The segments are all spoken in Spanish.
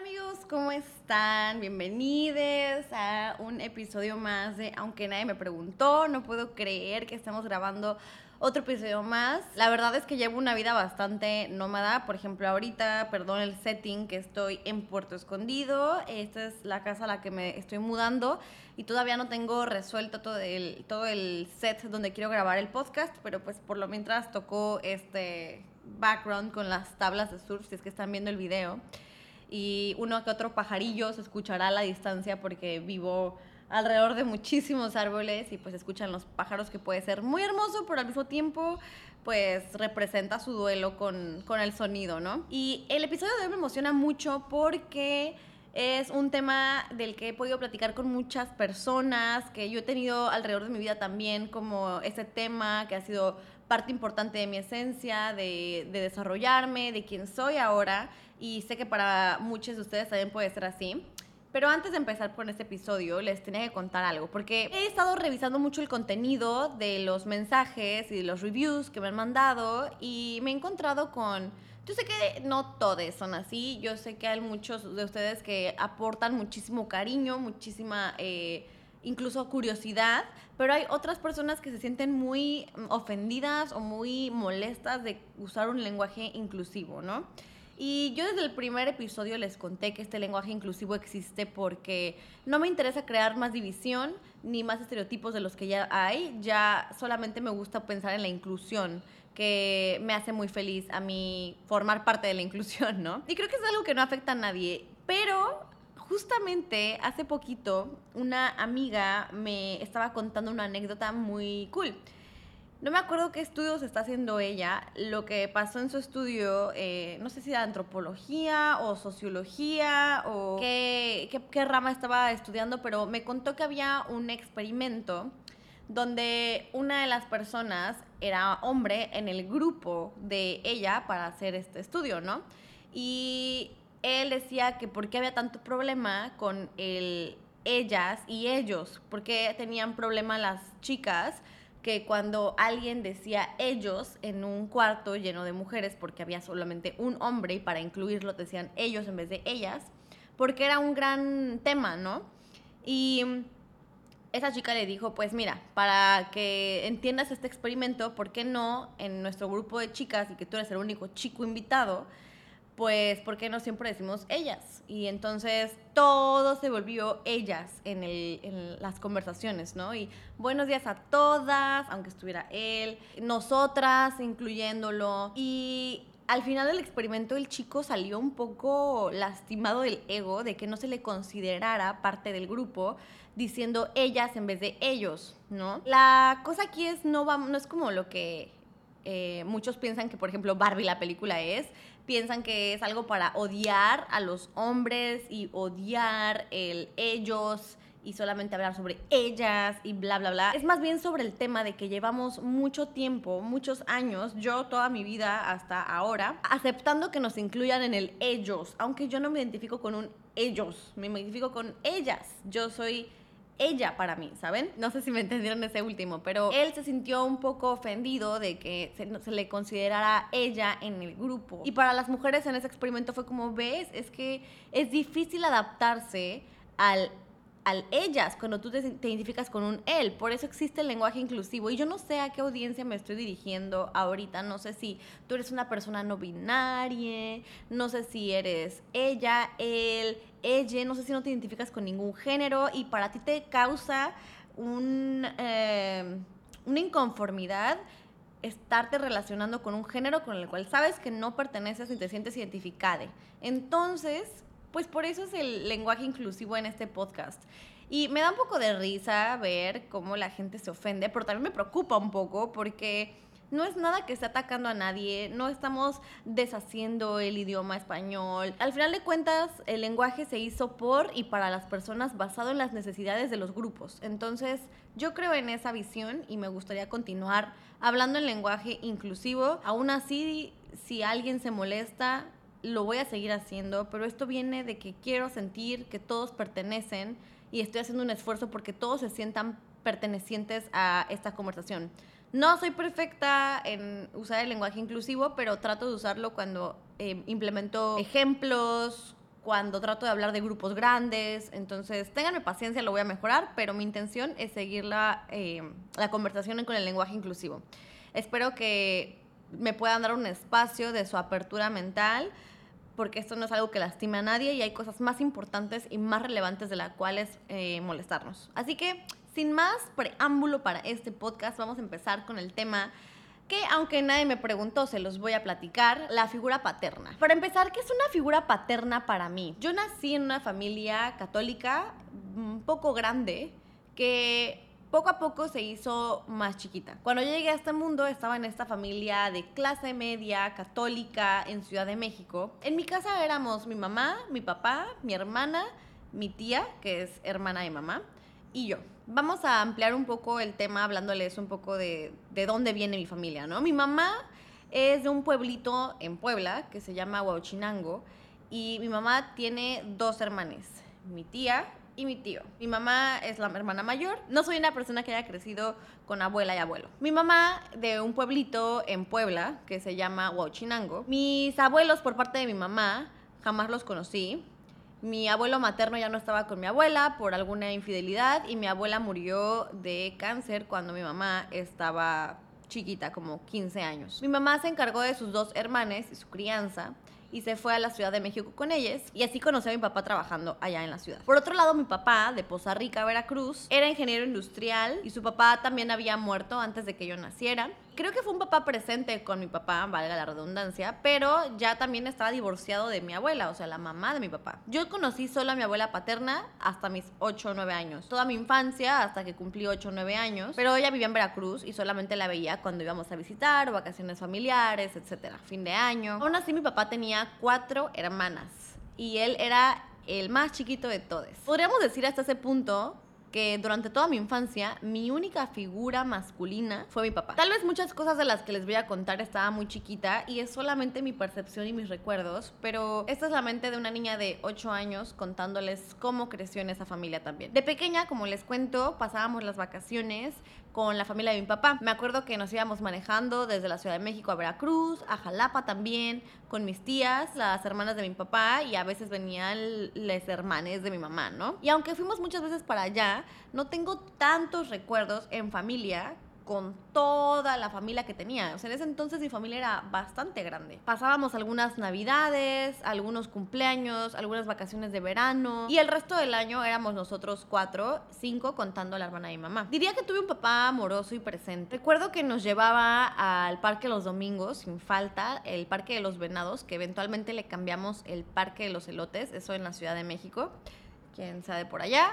amigos, ¿cómo están? Bienvenidos a un episodio más de Aunque nadie me preguntó. No puedo creer que estamos grabando otro episodio más. La verdad es que llevo una vida bastante nómada. Por ejemplo, ahorita, perdón el setting, que estoy en Puerto Escondido. Esta es la casa a la que me estoy mudando y todavía no tengo resuelto todo el, todo el set donde quiero grabar el podcast, pero pues por lo mientras tocó este background con las tablas de surf, si es que están viendo el video. Y uno que otro pajarillo se escuchará a la distancia porque vivo alrededor de muchísimos árboles y pues escuchan los pájaros que puede ser muy hermoso, pero al mismo tiempo pues representa su duelo con, con el sonido, ¿no? Y el episodio de hoy me emociona mucho porque es un tema del que he podido platicar con muchas personas, que yo he tenido alrededor de mi vida también como ese tema que ha sido parte importante de mi esencia, de, de desarrollarme, de quién soy ahora. Y sé que para muchos de ustedes también puede ser así. Pero antes de empezar con este episodio, les tenía que contar algo, porque he estado revisando mucho el contenido de los mensajes y de los reviews que me han mandado y me he encontrado con... Yo sé que no todos son así, yo sé que hay muchos de ustedes que aportan muchísimo cariño, muchísima... Eh, incluso curiosidad, pero hay otras personas que se sienten muy ofendidas o muy molestas de usar un lenguaje inclusivo, ¿no? Y yo desde el primer episodio les conté que este lenguaje inclusivo existe porque no me interesa crear más división ni más estereotipos de los que ya hay, ya solamente me gusta pensar en la inclusión que me hace muy feliz a mí formar parte de la inclusión, ¿no? Y creo que es algo que no afecta a nadie, pero justamente hace poquito una amiga me estaba contando una anécdota muy cool. No me acuerdo qué estudios está haciendo ella. Lo que pasó en su estudio, eh, no sé si era antropología o sociología o qué, qué, rama estaba estudiando, pero me contó que había un experimento donde una de las personas era hombre en el grupo de ella para hacer este estudio, ¿no? Y él decía que por qué había tanto problema con el ellas y ellos, porque tenían problema las chicas que cuando alguien decía ellos en un cuarto lleno de mujeres, porque había solamente un hombre y para incluirlo decían ellos en vez de ellas, porque era un gran tema, ¿no? Y esa chica le dijo, pues mira, para que entiendas este experimento, ¿por qué no en nuestro grupo de chicas y que tú eres el único chico invitado? Pues, ¿por qué no siempre decimos ellas? Y entonces todo se volvió ellas en, las conversaciones, ¿no? Y buenos días a todas, aunque estuviera él, nosotras, incluyéndolo. Y al final del experimento el chico salió un poco lastimado del ego, de que no se le considerara parte del grupo, diciendo ellas en vez de ellos, ¿no? La cosa aquí es, no, va, no es como lo que eh, muchos piensan que, por ejemplo, Barbie la película es, piensan que es algo para odiar a los hombres y odiar el ellos y solamente hablar sobre ellas y bla, bla, bla. Es más bien sobre el tema de que llevamos mucho tiempo, muchos años, yo toda mi vida hasta ahora, aceptando que nos incluyan en el ellos, aunque yo no me identifico con un ellos, me identifico con ellas. Yo soy ella para mí, ¿saben? No sé si me entendieron ese último, pero él se sintió un poco ofendido de que se, le considerara ella en el grupo. Y para las mujeres en ese experimento fue como, ves, es que es difícil adaptarse al al ellas cuando tú te, identificas con un él. Por eso existe el lenguaje inclusivo. Y yo no sé a qué audiencia me estoy dirigiendo ahorita. No sé si tú eres una persona no binaria, no sé si eres ella, él, ella, no sé si no te identificas con ningún género y para ti te causa un, eh, una inconformidad estarte relacionando con un género con el cual sabes que no perteneces y te sientes identificada. Entonces, pues por eso es el lenguaje inclusivo en este podcast. Y me da un poco de risa ver cómo la gente se ofende, pero también me preocupa un poco porque no es nada que esté atacando a nadie, no estamos deshaciendo el idioma español. Al final de cuentas, el lenguaje se hizo por y para las personas basado en las necesidades de los grupos. Entonces, yo creo en esa visión y me gustaría continuar hablando en lenguaje inclusivo. Aún así, si alguien se molesta, lo voy a seguir haciendo, pero esto viene de que quiero sentir que todos pertenecen y estoy haciendo un esfuerzo porque todos se sientan pertenecientes a esta conversación. No soy perfecta en usar el lenguaje inclusivo, pero trato de usarlo cuando eh, implemento ejemplos, cuando trato de hablar de grupos grandes. Entonces, ténganme paciencia, lo voy a mejorar, pero mi intención es seguir la, eh, la conversación con el lenguaje inclusivo. Espero que me puedan dar un espacio de su apertura mental, porque esto no es algo que lastime a nadie y hay cosas más importantes y más relevantes de las cuales eh, molestarnos. Así que, sin más preámbulo para este podcast, vamos a empezar con el tema que aunque nadie me preguntó, se los voy a platicar, la figura paterna. Para empezar, ¿qué es una figura paterna para mí? Yo nací en una familia católica un poco grande que poco a poco se hizo más chiquita. Cuando llegué a este mundo estaba en esta familia de clase media, católica, en Ciudad de México. En mi casa éramos mi mamá, mi papá, mi hermana, mi tía, que es hermana de mamá, y yo. Vamos a ampliar un poco el tema hablándoles un poco de, de dónde viene mi familia, ¿no? Mi mamá es de un pueblito en Puebla que se llama Huachinango y mi mamá tiene dos hermanes, mi tía y mi tío. Mi mamá es la hermana mayor. No soy una persona que haya crecido con abuela y abuelo. Mi mamá de un pueblito en Puebla que se llama Huachinango. Mis abuelos por parte de mi mamá jamás los conocí. Mi abuelo materno ya no estaba con mi abuela por alguna infidelidad y mi abuela murió de cáncer cuando mi mamá estaba chiquita, como 15 años. Mi mamá se encargó de sus dos hermanes y su crianza y se fue a la Ciudad de México con ellos y así conocí a mi papá trabajando allá en la ciudad. Por otro lado, mi papá de Poza Rica, Veracruz, era ingeniero industrial y su papá también había muerto antes de que yo naciera creo que fue un papá presente con mi papá, valga la redundancia, pero ya también estaba divorciado de mi abuela, o sea, la mamá de mi papá. Yo conocí solo a mi abuela paterna hasta mis 8 o 9 años. Toda mi infancia hasta que cumplí 8 o 9 años, pero ella vivía en Veracruz y solamente la veía cuando íbamos a visitar vacaciones familiares, etcétera, fin de año. Aún así, mi papá tenía cuatro hermanas y él era el más chiquito de todos. Podríamos decir hasta ese punto que durante toda mi infancia mi única figura masculina fue mi papá. Tal vez muchas cosas de las que les voy a contar estaba muy chiquita y es solamente mi percepción y mis recuerdos, pero esta es la mente de una niña de 8 años contándoles cómo creció en esa familia también. De pequeña, como les cuento, pasábamos las vacaciones con la familia de mi papá. Me acuerdo que nos íbamos manejando desde la Ciudad de México a Veracruz, a Jalapa también, con mis tías, las hermanas de mi papá y a veces venían las hermanas de mi mamá, ¿no? Y aunque fuimos muchas veces para allá, no tengo tantos recuerdos en familia con toda la familia que tenía. O sea, en ese entonces mi familia era bastante grande. Pasábamos algunas navidades, algunos cumpleaños, algunas vacaciones de verano y el resto del año éramos nosotros cuatro, cinco contando a la hermana de mi mamá. Diría que tuve un papá amoroso y presente. Recuerdo que nos llevaba al parque los domingos, sin falta, el parque de los venados, que eventualmente le cambiamos el parque de los elotes, eso en la Ciudad de México. Quién sabe por allá,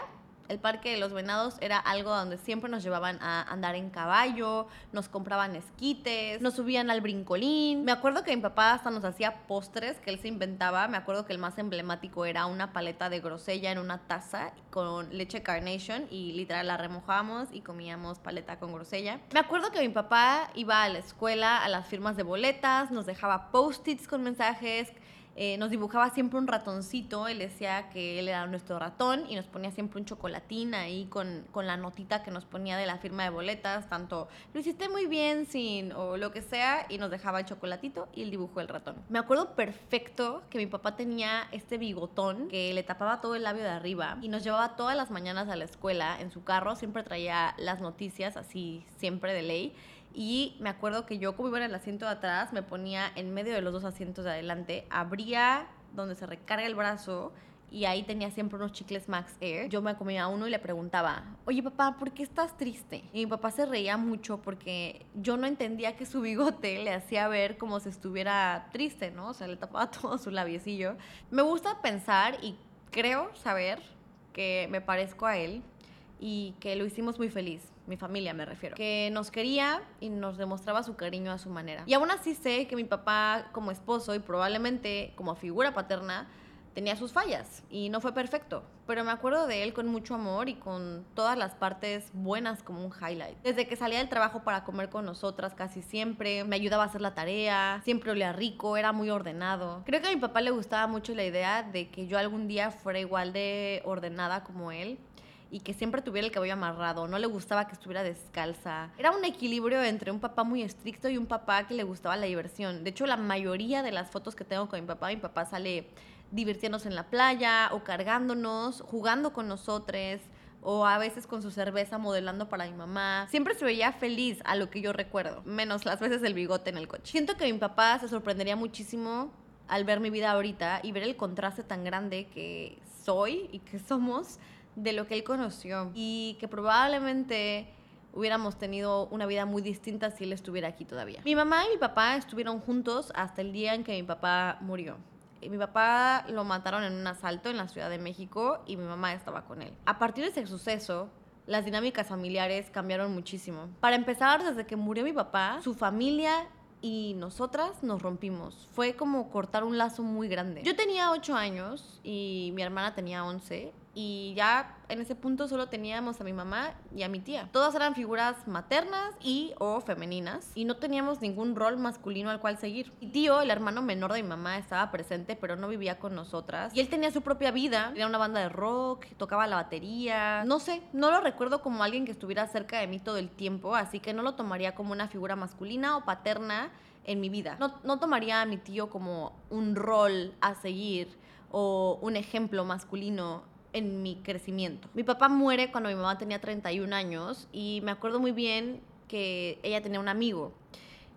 el Parque de los Venados era algo donde siempre nos llevaban a andar en caballo, nos compraban esquites, nos subían al brincolín. Me acuerdo que mi papá hasta nos hacía postres que él se inventaba. Me acuerdo que el más emblemático era una paleta de grosella en una taza con leche carnation y literal la remojábamos y comíamos paleta con grosella. Me acuerdo que mi papá iba a la escuela a las firmas de boletas, nos dejaba post-its con mensajes eh, nos dibujaba siempre un ratoncito, él decía que él era nuestro ratón y nos ponía siempre un chocolatín ahí con, con, la notita que nos ponía de la firma de boletas, tanto lo hiciste muy bien sin o lo que sea y nos dejaba el chocolatito y el dibujo del ratón. Me acuerdo perfecto que mi papá tenía este bigotón que le tapaba todo el labio de arriba y nos llevaba todas las mañanas a la escuela en su carro, siempre traía las noticias así siempre de ley y me acuerdo que yo, como iba en el asiento de atrás, me ponía en medio de los dos asientos de adelante, abría donde se recarga el brazo y ahí tenía siempre unos chicles Max Air. Yo me comía uno y le preguntaba, oye papá, ¿por qué estás triste? Y mi papá se reía mucho porque yo no entendía que su bigote le hacía ver como si estuviera triste, ¿no? O sea, le tapaba todo su labiecillo. Me gusta pensar y creo saber que me parezco a él y que lo hicimos muy feliz mi familia me refiero, que nos quería y nos demostraba su cariño a su manera. Y aún así sé que mi papá como esposo y probablemente como figura paterna tenía sus fallas y no fue perfecto, pero me acuerdo de él con mucho amor y con todas las partes buenas como un highlight. Desde que salía del trabajo para comer con nosotras casi siempre, me ayudaba a hacer la tarea, siempre olía rico, era muy ordenado. Creo que a mi papá le gustaba mucho la idea de que yo algún día fuera igual de ordenada como él y que siempre tuviera el cabello amarrado, no le gustaba que estuviera descalza. Era un equilibrio entre un papá muy estricto y un papá que le gustaba la diversión. De hecho, la mayoría de las fotos que tengo con mi papá, mi papá sale divirtiéndose en la playa o cargándonos, jugando con nosotros o a veces con su cerveza modelando para mi mamá. Siempre se veía feliz a lo que yo recuerdo, menos las veces el bigote en el coche. Siento que mi papá se sorprendería muchísimo al ver mi vida ahorita y ver el contraste tan grande que soy y que somos de lo que él conoció y que probablemente hubiéramos tenido una vida muy distinta si él estuviera aquí todavía. Mi mamá y mi papá estuvieron juntos hasta el día en que mi papá murió. Mi papá lo mataron en un asalto en la Ciudad de México y mi mamá estaba con él. A partir de ese suceso, las dinámicas familiares cambiaron muchísimo. Para empezar, desde que murió mi papá, su familia y nosotras nos rompimos. Fue como cortar un lazo muy grande. Yo tenía 8 años y mi hermana tenía 11 y ya en ese punto solo teníamos a mi mamá y a mi tía. Todas eran figuras maternas y o femeninas y no teníamos ningún rol masculino al cual seguir. Mi tío, el hermano menor de mi mamá, estaba presente pero no vivía con nosotras y él tenía su propia vida. Tenía una banda de rock, tocaba la batería. No sé, no lo recuerdo como alguien que estuviera cerca de mí todo el tiempo, así que no lo tomaría como una figura masculina o paterna en mi vida. No, no tomaría a mi tío como un rol a seguir o un ejemplo masculino en mi crecimiento. Mi papá muere cuando mi mamá tenía 31 años y me acuerdo muy bien que ella tenía un amigo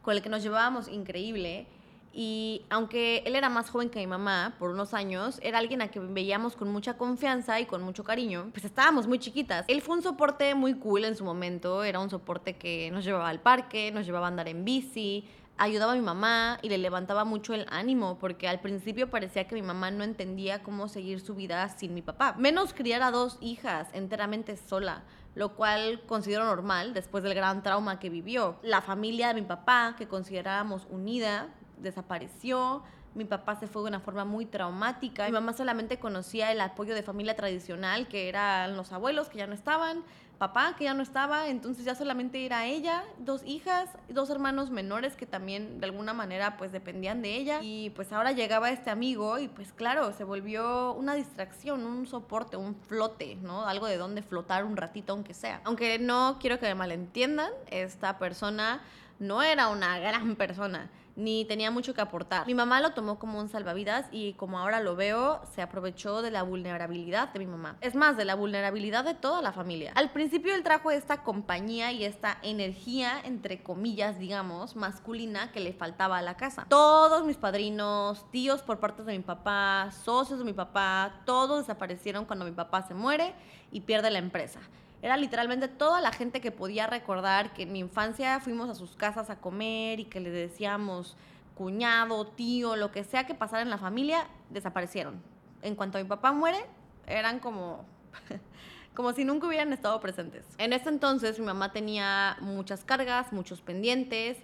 con el que nos llevábamos increíble. Y aunque él era más joven que mi mamá por unos años, era alguien a quien veíamos con mucha confianza y con mucho cariño, pues estábamos muy chiquitas. Él fue un soporte muy cool en su momento, era un soporte que nos llevaba al parque, nos llevaba a andar en bici, ayudaba a mi mamá y le levantaba mucho el ánimo, porque al principio parecía que mi mamá no entendía cómo seguir su vida sin mi papá. Menos criar a dos hijas enteramente sola, lo cual considero normal después del gran trauma que vivió. La familia de mi papá, que considerábamos unida, desapareció. Mi papá se fue de una forma muy traumática. Mi mamá solamente conocía el apoyo de familia tradicional, que eran los abuelos que ya no estaban, papá que ya no estaba, entonces ya solamente era ella, dos hijas, dos hermanos menores que también de alguna manera pues dependían de ella y pues ahora llegaba este amigo y pues claro, se volvió una distracción, un soporte, un flote, ¿no? Algo de donde flotar un ratito aunque sea. Aunque no quiero que me malentiendan, esta persona no era una gran persona ni tenía mucho que aportar. Mi mamá lo tomó como un salvavidas y como ahora lo veo, se aprovechó de la vulnerabilidad de mi mamá. Es más, de la vulnerabilidad de toda la familia. Al principio él trajo esta compañía y esta energía, entre comillas, digamos, masculina que le faltaba a la casa. Todos mis padrinos, tíos por parte de mi papá, socios de mi papá, todos desaparecieron cuando mi papá se muere y pierde la empresa. Era literalmente toda la gente que podía recordar que en mi infancia fuimos a sus casas a comer y que le decíamos cuñado, tío, lo que sea que pasara en la familia, desaparecieron. En cuanto mi papá muere, eran como como si nunca hubieran estado presentes. En ese entonces mi mamá tenía muchas cargas, muchos pendientes,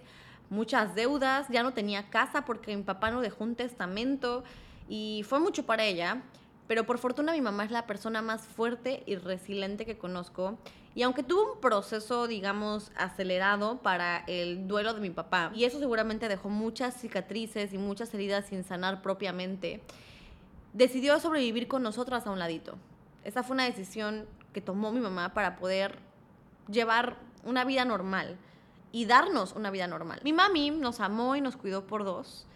muchas deudas, ya no tenía casa porque mi papá no dejó un testamento y fue mucho para ella. Pero por fortuna mi mamá es la persona más fuerte y resiliente que conozco. Y aunque tuvo un proceso, digamos, acelerado para el duelo de mi papá, y eso seguramente dejó muchas cicatrices y muchas heridas sin sanar propiamente, decidió sobrevivir con nosotras a un ladito. Esa fue una decisión que tomó mi mamá para poder llevar una vida normal y darnos una vida normal. Mi mami nos amó y nos cuidó por dos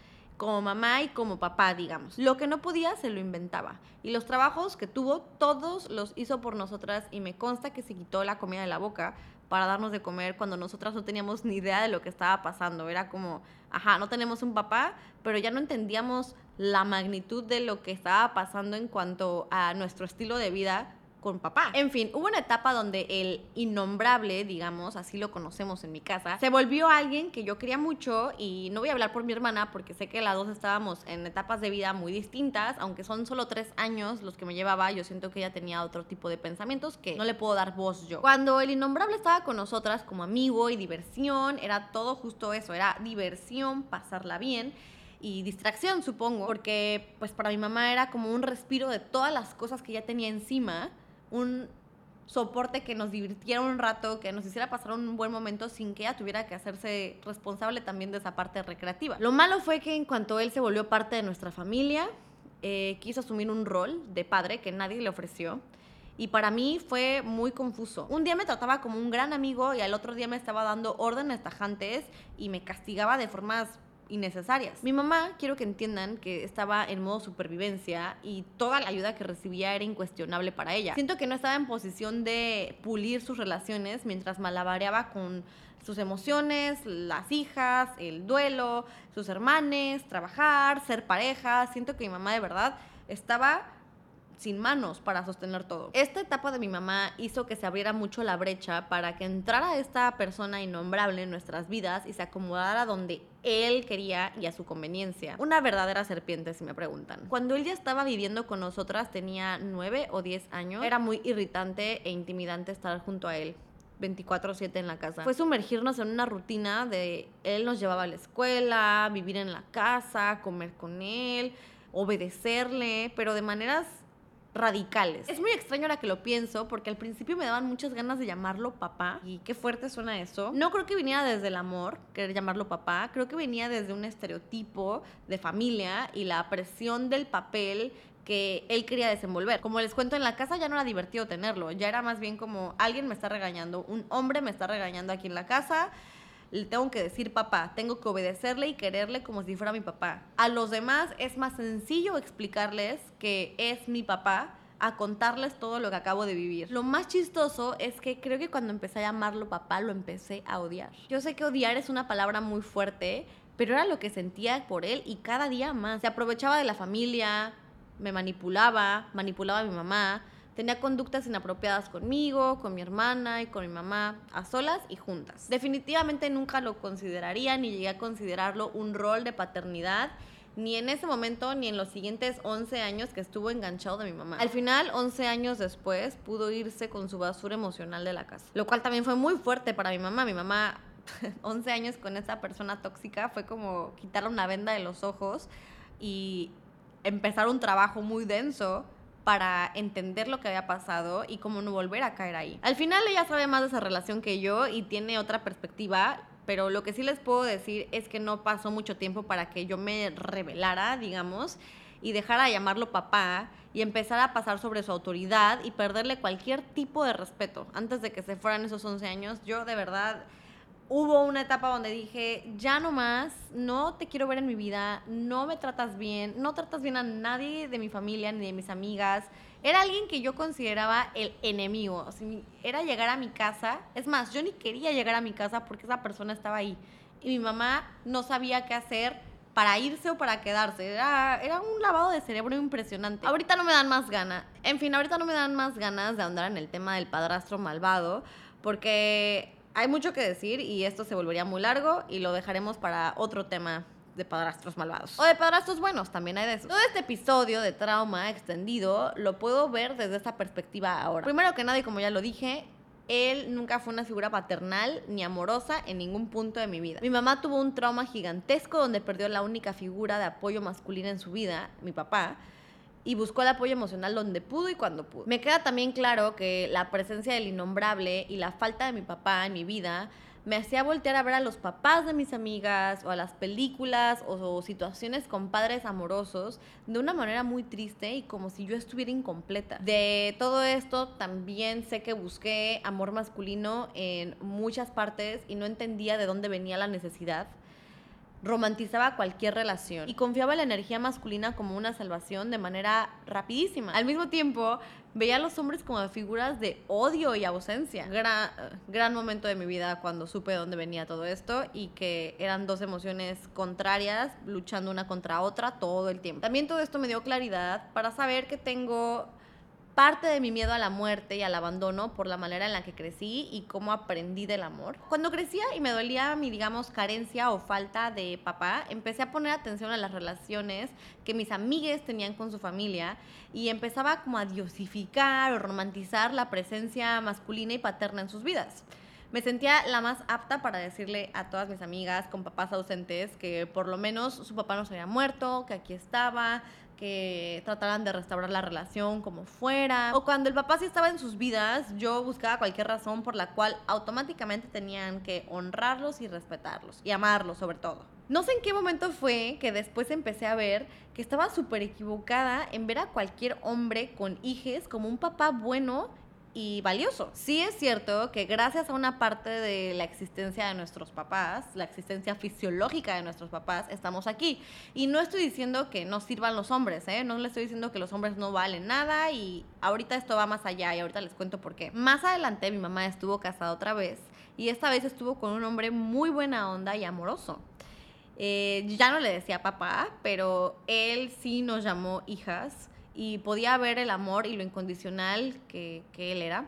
como mamá y como papá, digamos. Lo que no podía se lo inventaba. Y los trabajos que tuvo, todos los hizo por nosotras y me consta que se quitó la comida de la boca para darnos de comer cuando nosotras no teníamos ni idea de lo que estaba pasando. Era como, ajá, no tenemos un papá, pero ya no entendíamos la magnitud de lo que estaba pasando en cuanto a nuestro estilo de vida con papá. En fin, hubo una etapa donde el innombrable, digamos, así lo conocemos en mi casa, se volvió alguien que yo quería mucho y no voy a hablar por mi hermana porque sé que las dos estábamos en etapas de vida muy distintas, aunque son solo tres años los que me llevaba, yo siento que ella tenía otro tipo de pensamientos que no le puedo dar voz yo. Cuando el innombrable estaba con nosotras como amigo y diversión, era todo justo eso, era diversión, pasarla bien y distracción, supongo, porque pues para mi mamá era como un respiro de todas las cosas que ya tenía encima un soporte que nos divirtiera un rato, que nos hiciera pasar un buen momento sin que ella tuviera que hacerse responsable también de esa parte recreativa. Lo malo fue que en cuanto él se volvió parte de nuestra familia, eh, quiso asumir un rol de padre que nadie le ofreció. Y para mí fue muy confuso. Un día me trataba como un gran amigo y al otro día me estaba dando órdenes tajantes y me castigaba de formas innecesarias. Mi mamá, quiero que entiendan que estaba en modo supervivencia y toda la ayuda que recibía era incuestionable para ella. Siento que no estaba en posición de pulir sus relaciones mientras malabareaba con sus emociones, las hijas, el duelo, sus hermanes, trabajar, ser pareja. Siento que mi mamá de verdad estaba sin manos para sostener todo. Esta etapa de mi mamá hizo que se abriera mucho la brecha para que entrara esta persona innombrable en nuestras vidas y se acomodara donde él quería y a su conveniencia. Una verdadera serpiente, si me preguntan. Cuando él ya estaba viviendo con nosotras, tenía nueve o diez años, era muy irritante e intimidante estar junto a él. 24/7 en la casa. Fue sumergirnos en una rutina de él nos llevaba a la escuela, vivir en la casa, comer con él, obedecerle, pero de maneras radicales. Es muy extraño ahora que lo pienso, porque al principio me daban muchas ganas de llamarlo papá. Y qué fuerte suena eso. No creo que viniera desde el amor, querer llamarlo papá. Creo que venía desde un estereotipo de familia y la presión del papel que él quería desenvolver. Como les cuento, en la casa ya no era divertido tenerlo, ya era más bien como alguien me está regañando, un hombre me está regañando aquí en la casa, le tengo que decir papá, tengo que obedecerle y quererle como si fuera mi papá. A los demás es más sencillo explicarles que es mi papá a contarles todo lo que acabo de vivir. Lo más chistoso es que creo que cuando empecé a llamarlo papá lo empecé a odiar. Yo sé que odiar es una palabra muy fuerte, pero era lo que sentía por él y cada día más. Se aprovechaba de la familia, me manipulaba, manipulaba a mi mamá, tenía conductas inapropiadas conmigo, con mi hermana y con mi mamá, a solas y juntas. Definitivamente nunca lo consideraría ni llegué a considerarlo un rol de paternidad ni en ese momento ni en los siguientes 11 años que estuvo enganchado de mi mamá. Al final, 11 años después, pudo irse con su basura emocional de la casa, lo cual también fue muy fuerte para mi mamá. Mi mamá, 11 años con esa persona tóxica, fue como quitarle una venda de los ojos y empezar un trabajo muy denso para entender lo que había pasado y cómo no volver a caer ahí. Al final ella sabe más de esa relación que yo y tiene otra perspectiva, pero lo que sí les puedo decir es que no pasó mucho tiempo para que yo me revelara, digamos, y dejara de llamarlo papá y empezara a pasar sobre su autoridad y perderle cualquier tipo de respeto. Antes de que se fueran esos 11 años, yo de verdad hubo una etapa donde dije, ya no más, no te quiero ver en mi vida, no me tratas bien, no tratas bien a nadie de mi familia ni de mis amigas. Era alguien que yo consideraba el enemigo. era llegar a mi casa. Es más, yo ni quería llegar a mi casa porque esa persona estaba ahí. Y mi mamá no sabía qué hacer para irse o para quedarse. Era, era un lavado de cerebro impresionante. Ahorita no me dan más ganas. En fin, ahorita no me dan más ganas de andar en el tema del padrastro malvado. Porque hay mucho que decir y esto se volvería muy largo y lo dejaremos para otro tema de padrastros malvados. O de padrastros buenos, también hay de eso. Todo este episodio de trauma extendido lo puedo ver desde esta perspectiva ahora. Primero que nada, y como ya lo dije, él nunca fue una figura paternal ni amorosa en ningún punto de mi vida. Mi mamá tuvo un trauma gigantesco donde perdió la única figura de apoyo masculina en su vida, mi papá y buscó el apoyo emocional donde pudo y cuando pudo. Me queda también claro que la presencia del innombrable y la falta de mi papá en mi vida me hacía voltear a ver a los papás de mis amigas o a las películas o, situaciones con padres amorosos de una manera muy triste y como si yo estuviera incompleta. De todo esto también sé que busqué amor masculino en muchas partes y no entendía de dónde venía la necesidad romantizaba cualquier relación y confiaba en la energía masculina como una salvación de manera rapidísima. Al mismo tiempo, veía a los hombres como figuras de odio y ausencia. Gran, gran momento de mi vida cuando supe de dónde venía todo esto y que eran dos emociones contrarias luchando una contra otra todo el tiempo. También todo esto me dio claridad para saber que tengo parte de mi miedo a la muerte y al abandono por la manera en la que crecí y cómo aprendí del amor. Cuando crecía y me dolía mi, digamos, carencia o falta de papá, empecé a poner atención a las relaciones que mis amigues tenían con su familia y empezaba como a diosificar o romantizar la presencia masculina y paterna en sus vidas. Me sentía la más apta para decirle a todas mis amigas con papás ausentes que por lo menos su papá no se había muerto, que aquí estaba, que trataran de restaurar la relación como fuera. O cuando el papá sí estaba en sus vidas, yo buscaba cualquier razón por la cual automáticamente tenían que honrarlos y respetarlos. Y amarlos sobre todo. No sé en qué momento fue que después empecé a ver que estaba súper equivocada en ver a cualquier hombre con hijes como un papá bueno y valioso. Sí es cierto que gracias a una parte de la existencia de nuestros papás, la existencia fisiológica de nuestros papás, estamos aquí. Y no estoy diciendo que no sirvan los hombres, ¿eh? No le estoy diciendo que los hombres no valen nada y ahorita esto va más allá y ahorita les cuento por qué. Más adelante mi mamá estuvo casada otra vez y esta vez estuvo con un hombre muy buena onda y amoroso. Eh, ya no le decía papá, pero él sí nos llamó hijas y podía ver el amor y lo incondicional que, él era,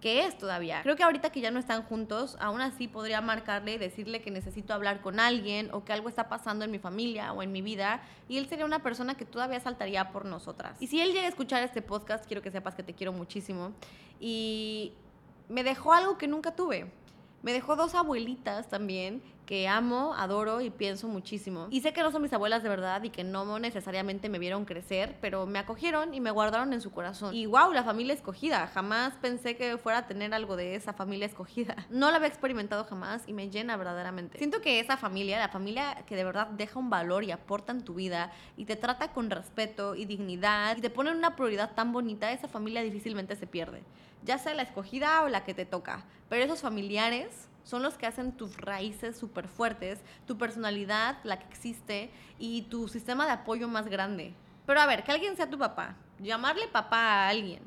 que es todavía. Creo que ahorita que ya no están juntos, aún así podría marcarle y decirle que necesito hablar con alguien o que algo está pasando en mi familia o en mi vida y él sería una persona que todavía saltaría por nosotras. Y si él llega a escuchar este podcast, quiero que sepas que te quiero muchísimo y me dejó algo que nunca tuve. Me dejó dos abuelitas también que amo, adoro y pienso muchísimo. Y sé que no son mis abuelas de verdad y que no necesariamente me vieron crecer, pero me acogieron y me guardaron en su corazón. Y wow, la familia escogida. Jamás pensé que fuera a tener algo de esa familia escogida. No la había experimentado jamás y me llena verdaderamente. Siento que esa familia, la familia que de verdad deja un valor y aporta en tu vida y te trata con respeto y dignidad y te pone una prioridad tan bonita, esa familia difícilmente se pierde. Ya sea la escogida o la que te toca. Pero esos familiares son los que hacen tus raíces súper fuertes, tu personalidad, la que existe, y tu sistema de apoyo más grande. Pero a ver, que alguien sea tu papá, llamarle papá a alguien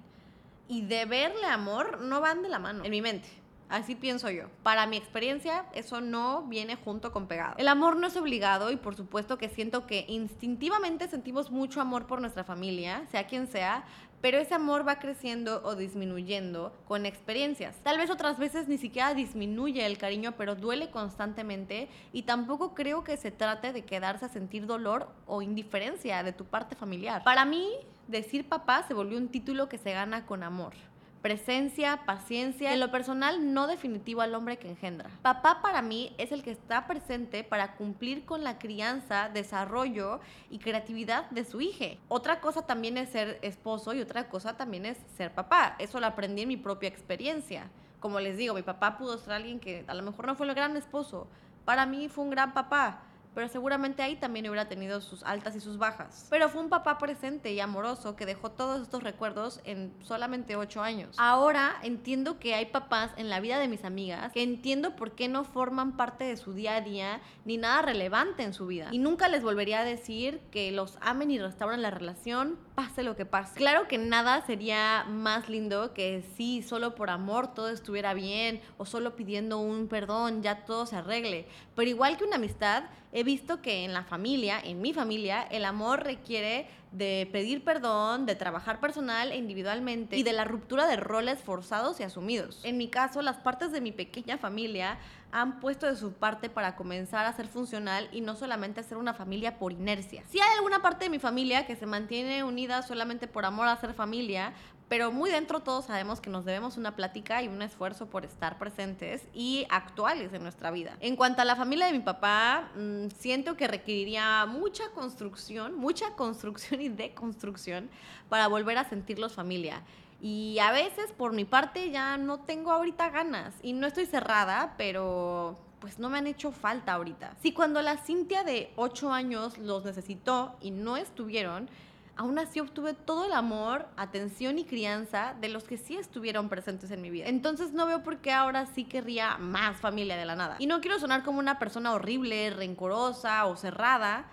y deberle amor no van de la mano, en mi mente. Así pienso yo. Para mi experiencia, eso no viene junto con pegado. El amor no es obligado y por supuesto que siento que instintivamente sentimos mucho amor por nuestra familia, sea quien sea, pero ese amor va creciendo o disminuyendo con experiencias. Tal vez otras veces ni siquiera disminuye el cariño, pero duele constantemente y tampoco creo que se trate de quedarse a sentir dolor o indiferencia de tu parte familiar. Para mí, decir papá se volvió un título que se gana con amor presencia, paciencia, en lo personal no definitivo al hombre que engendra. Papá para mí es el que está presente para cumplir con la crianza, desarrollo y creatividad de su hija. Otra cosa también es ser esposo y otra cosa también es ser papá. Eso lo aprendí en mi propia experiencia. Como les digo, mi papá pudo ser alguien que a lo mejor no fue el gran esposo. Para mí fue un gran papá pero seguramente ahí también hubiera tenido sus altas y sus bajas. Pero fue un papá presente y amoroso que dejó todos estos recuerdos en solamente ocho años. Ahora entiendo que hay papás en la vida de mis amigas que entiendo por qué no forman parte de su día a día ni nada relevante en su vida. Y nunca les volvería a decir que los amen y restauren la relación, pase lo que pase. Claro que nada sería más lindo que si solo por amor todo estuviera bien o solo pidiendo un perdón ya todo se arregle. Pero igual que una amistad, he visto que en la familia, en mi familia, el amor requiere de pedir perdón, de trabajar personal e individualmente y de la ruptura de roles forzados y asumidos. En mi caso, las partes de mi pequeña familia han puesto de su parte para comenzar a ser funcional y no solamente ser una familia por inercia. Si hay alguna parte de mi familia que se mantiene unida solamente por amor a ser familia, pero muy dentro todos sabemos que nos debemos una plática y un esfuerzo por estar presentes y actuales en nuestra vida. En cuanto a la familia de mi papá, mm, siento que requeriría mucha construcción, mucha construcción y deconstrucción para volver a sentirlos familia. Y a veces por mi parte ya no tengo ahorita ganas y no estoy cerrada, pero pues no me han hecho falta ahorita. Si cuando la Cintia de 8 años los necesitó y no estuvieron, aún así obtuve todo el amor, atención y crianza de los que sí estuvieron presentes en mi vida. Entonces no veo por qué ahora sí querría más familia de la nada. Y no quiero sonar como una persona horrible, rencorosa o cerrada,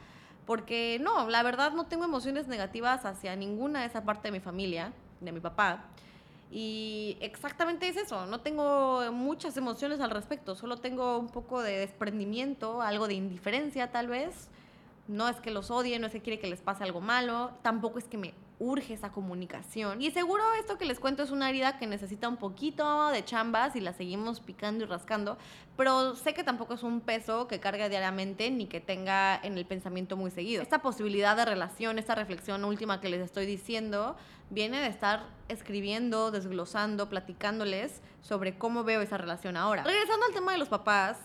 porque no, la verdad no tengo emociones negativas hacia ninguna de esa parte de mi familia, de mi papá. Y exactamente es eso, no tengo muchas emociones al respecto, solo tengo un poco de desprendimiento, algo de indiferencia tal vez no es que los odie, no es que quiere que les pase algo malo, tampoco es que me urge esa comunicación. Y seguro esto que les cuento es una herida que necesita un poquito de chambas y la seguimos picando y rascando, pero sé que tampoco es un peso que cargue diariamente ni que tenga en el pensamiento muy seguido. Esta posibilidad de relación, esta reflexión última que les estoy diciendo, viene de estar escribiendo, desglosando, platicándoles sobre cómo veo esa relación ahora. Regresando al tema de los papás,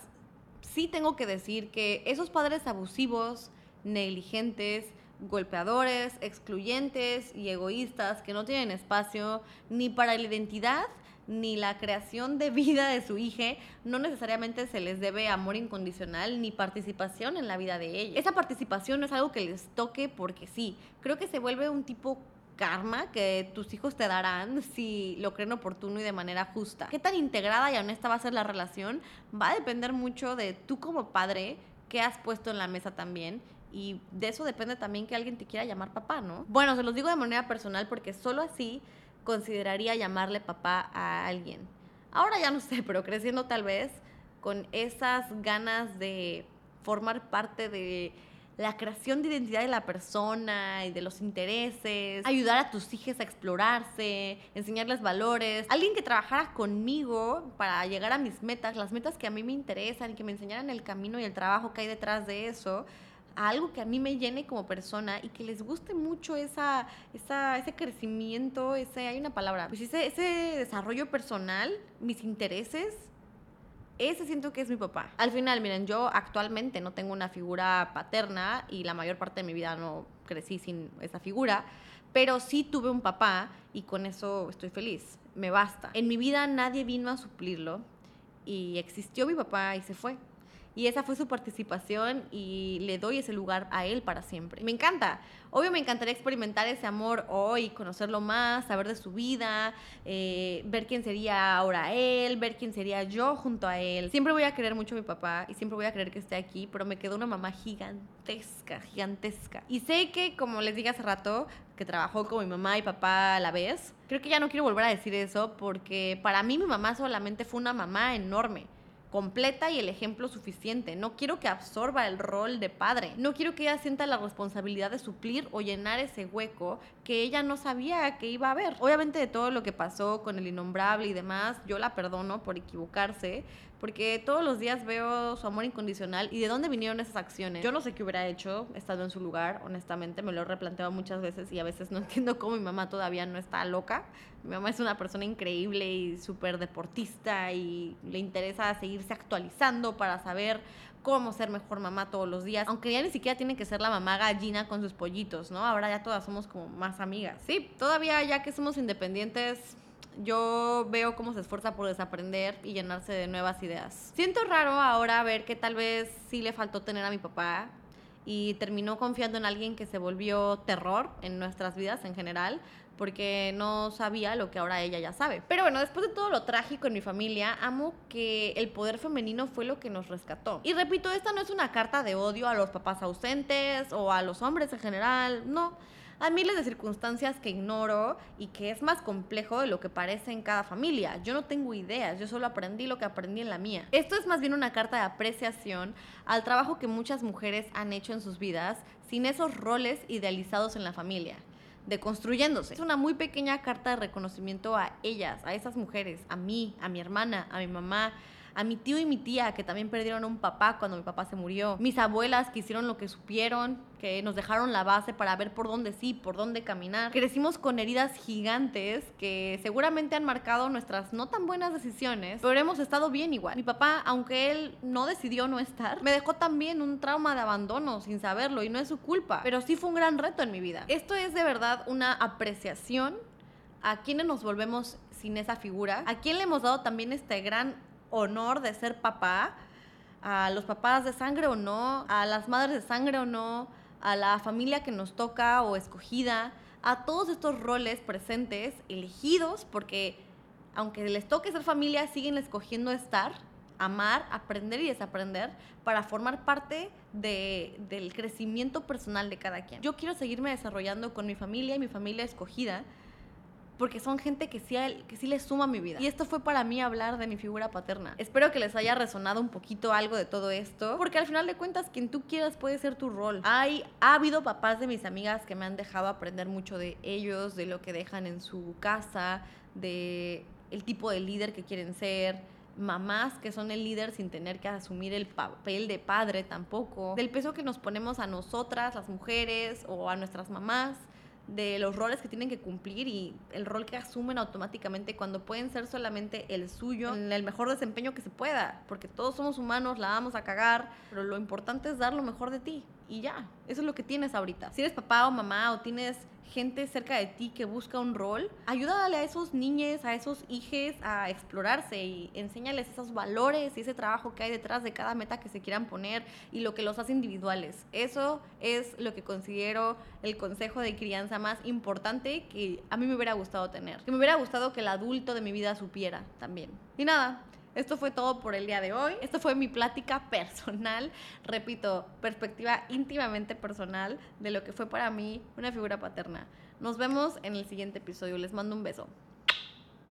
sí tengo que decir que esos padres abusivos, negligentes, golpeadores, excluyentes y egoístas que no tienen espacio ni para la identidad ni la creación de vida de su hija, no necesariamente se les debe amor incondicional ni participación en la vida de ella. Esa participación no es algo que les toque porque sí, creo que se vuelve un tipo karma que tus hijos te darán si lo creen oportuno y de manera justa. Qué tan integrada y honesta va a ser la relación va a depender mucho de tú como padre, qué has puesto en la mesa también y de eso depende también que alguien te quiera llamar papá, ¿no? Bueno, se los digo de manera personal porque solo así consideraría llamarle papá a alguien. Ahora ya no sé, pero creciendo tal vez con esas ganas de formar parte de la creación de identidad de la persona y de los intereses, ayudar a tus hijos a explorarse, enseñarles valores, alguien que trabajara conmigo para llegar a mis metas, las metas que a mí me interesan y que me enseñaran el camino y el trabajo que hay detrás de eso algo que a mí me llene como persona y que les guste mucho esa, esa, ese crecimiento, ese, hay una palabra, pues ese, ese desarrollo personal, mis intereses, ese siento que es mi papá. Al final, miren, yo actualmente no tengo una figura paterna y la mayor parte de mi vida no crecí sin esa figura, pero sí tuve un papá y con eso estoy feliz, me basta. En mi vida nadie vino a suplirlo y existió mi papá y se fue. Y esa fue su participación y le doy ese lugar a él para siempre. Me encanta. Obvio me encantaría experimentar ese amor hoy, conocerlo más, saber de su vida, eh, ver quién sería ahora él, ver quién sería yo junto a él. Siempre voy a querer mucho a mi papá y siempre voy a querer que esté aquí, pero me quedó una mamá gigantesca, gigantesca. Y sé que, como les dije hace rato, que trabajó con mi mamá y papá a la vez, creo que ya no quiero volver a decir eso porque para mí mi mamá solamente fue una mamá enorme completa y el ejemplo suficiente. No quiero que absorba el rol de padre. No quiero que ella sienta la responsabilidad de suplir o llenar ese hueco que ella no sabía que iba a haber. Obviamente de todo lo que pasó con el innombrable y demás, yo la perdono por equivocarse, porque todos los días veo su amor incondicional y de dónde vinieron esas acciones. Yo no sé qué hubiera hecho estado en su lugar, honestamente, me lo he replanteado muchas veces y a veces no entiendo cómo mi mamá todavía no está loca. Mi mamá es una persona increíble y súper deportista y le interesa seguirse actualizando para saber cómo ser mejor mamá todos los días, aunque ya ni siquiera tiene que ser la mamá gallina con sus pollitos, ¿no? Ahora ya todas somos como más amigas. Sí, todavía ya que somos independientes, yo veo cómo se esfuerza por desaprender y llenarse de nuevas ideas. Siento raro ahora ver que tal vez sí le faltó tener a mi papá y terminó confiando en alguien que se volvió terror en nuestras vidas en general porque no sabía lo que ahora ella ya sabe. Pero bueno, después de todo lo trágico en mi familia, amo que el poder femenino fue lo que nos rescató. Y repito, esta no es una carta de odio a los papás ausentes o a los hombres en general, no a miles de circunstancias que ignoro y que es más complejo de lo que parece en cada familia. Yo no tengo ideas, yo solo aprendí lo que aprendí en la mía. Esto es más bien una carta de apreciación al trabajo que muchas mujeres han hecho en sus vidas sin esos roles idealizados en la familia deconstruyéndose. Es una muy pequeña carta de reconocimiento a ellas, a esas mujeres, a mí, a mi hermana, a mi mamá, a mi tío y mi tía que también perdieron un papá cuando mi papá se murió, mis abuelas que hicieron lo que supieron, que nos dejaron la base para ver por dónde sí, por dónde caminar. Crecimos con heridas gigantes que seguramente han marcado nuestras no tan buenas decisiones, pero hemos estado bien igual. Mi papá, aunque él no decidió no estar, me dejó también un trauma de abandono sin saberlo y no es su culpa, pero sí fue un gran reto en mi vida. Esto es de verdad una apreciación a quienes nos volvemos sin esa figura, a quien le hemos dado también este gran honor de ser papá, a los papás de sangre o no, a las madres de sangre o no, a la familia que nos toca o escogida, a todos estos roles presentes, elegidos, porque aunque les toque ser familia, siguen escogiendo estar, amar, aprender y desaprender para formar parte del crecimiento personal de cada quien. Yo quiero seguirme desarrollando con mi familia y mi familia escogida porque son gente que sí, que sí les suma a mi vida. Y esto fue para mí hablar de mi figura paterna. Espero que les haya resonado un poquito algo de todo esto, porque al final de cuentas, quien tú quieras puede ser tu rol. Hay, ha habido papás de mis amigas que me han dejado aprender mucho de ellos, de lo que dejan en su casa, de el tipo de líder que quieren ser mamás que son el líder sin tener que asumir el papel de padre tampoco, del peso que nos ponemos a nosotras, las mujeres, o a nuestras mamás, de los roles que tienen que cumplir y el rol que asumen automáticamente cuando pueden ser solamente el suyo en el mejor desempeño que se pueda, porque todos somos humanos, la vamos a cagar, pero lo importante es dar lo mejor de ti y ya, eso es lo que tienes ahorita. Si eres papá o mamá o tienes gente cerca de ti que busca un rol, ayúdale a esos niños, a esos hijos a explorarse y enséñales esos valores y ese trabajo que hay detrás de cada meta que se quieran poner y lo que los hace individuales. Eso es lo que considero el consejo de crianza más importante que a mí me hubiera gustado tener. Que me hubiera gustado que el adulto de mi vida supiera también. Y nada, esto fue todo por el día de hoy. Esto fue mi plática personal, repito, perspectiva íntimamente personal de lo que fue para mí una figura paterna. Nos vemos en el siguiente episodio. Les mando un beso.